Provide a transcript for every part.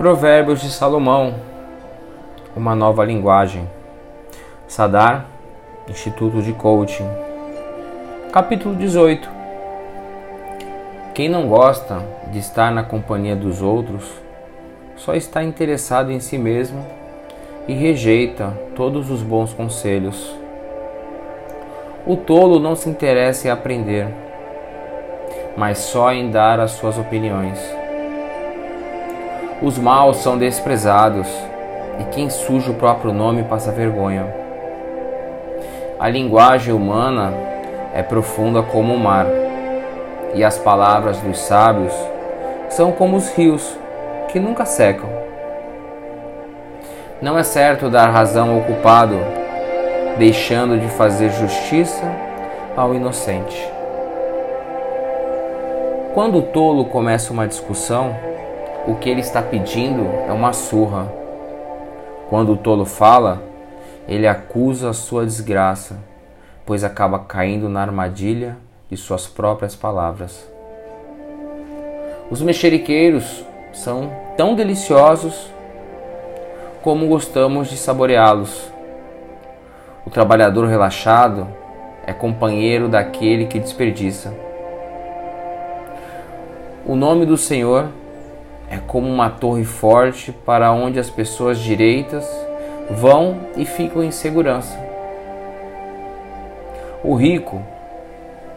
Provérbios de Salomão, uma nova linguagem. Sadar, Instituto de Coaching. Capítulo 18. Quem não gosta de estar na companhia dos outros só está interessado em si mesmo e rejeita todos os bons conselhos. O tolo não se interessa em aprender, mas só em dar as suas opiniões. Os maus são desprezados, e quem suja o próprio nome passa vergonha. A linguagem humana é profunda como o mar, e as palavras dos sábios são como os rios que nunca secam. Não é certo dar razão ao culpado, deixando de fazer justiça ao inocente. Quando o tolo começa uma discussão, o que ele está pedindo é uma surra. Quando o tolo fala, ele acusa a sua desgraça, pois acaba caindo na armadilha de suas próprias palavras. Os mexeriqueiros são tão deliciosos como gostamos de saboreá-los. O trabalhador relaxado é companheiro daquele que desperdiça. O nome do Senhor é como uma torre forte para onde as pessoas direitas vão e ficam em segurança. O rico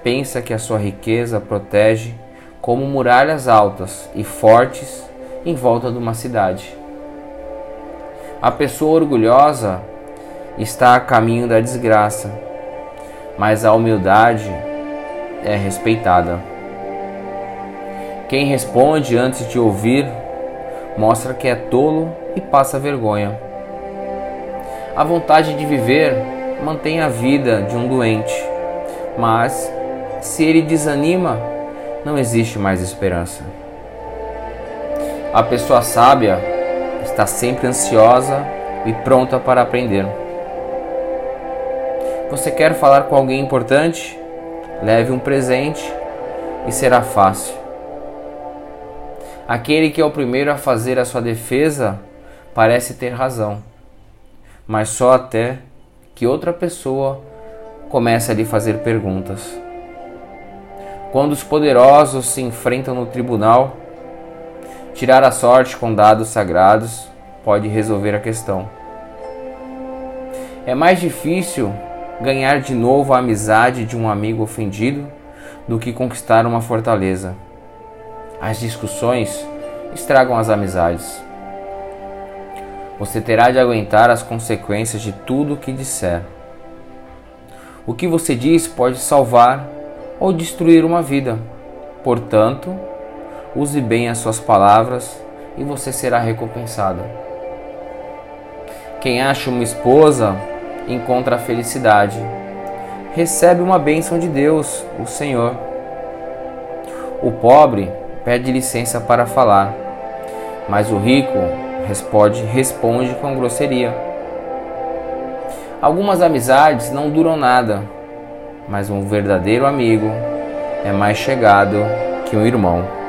pensa que a sua riqueza protege como muralhas altas e fortes em volta de uma cidade. A pessoa orgulhosa está a caminho da desgraça, mas a humildade é respeitada. Quem responde antes de ouvir mostra que é tolo e passa vergonha. A vontade de viver mantém a vida de um doente, mas se ele desanima, não existe mais esperança. A pessoa sábia está sempre ansiosa e pronta para aprender. Você quer falar com alguém importante? Leve um presente e será fácil. Aquele que é o primeiro a fazer a sua defesa parece ter razão, mas só até que outra pessoa comece a lhe fazer perguntas. Quando os poderosos se enfrentam no tribunal, tirar a sorte com dados sagrados pode resolver a questão. É mais difícil ganhar de novo a amizade de um amigo ofendido do que conquistar uma fortaleza. As discussões estragam as amizades. Você terá de aguentar as consequências de tudo o que disser. O que você diz pode salvar ou destruir uma vida. Portanto, use bem as suas palavras e você será recompensado. Quem acha uma esposa encontra a felicidade. Recebe uma bênção de Deus, o Senhor. O pobre pede licença para falar, mas o rico responde, responde com grosseria. Algumas amizades não duram nada, mas um verdadeiro amigo é mais chegado que um irmão.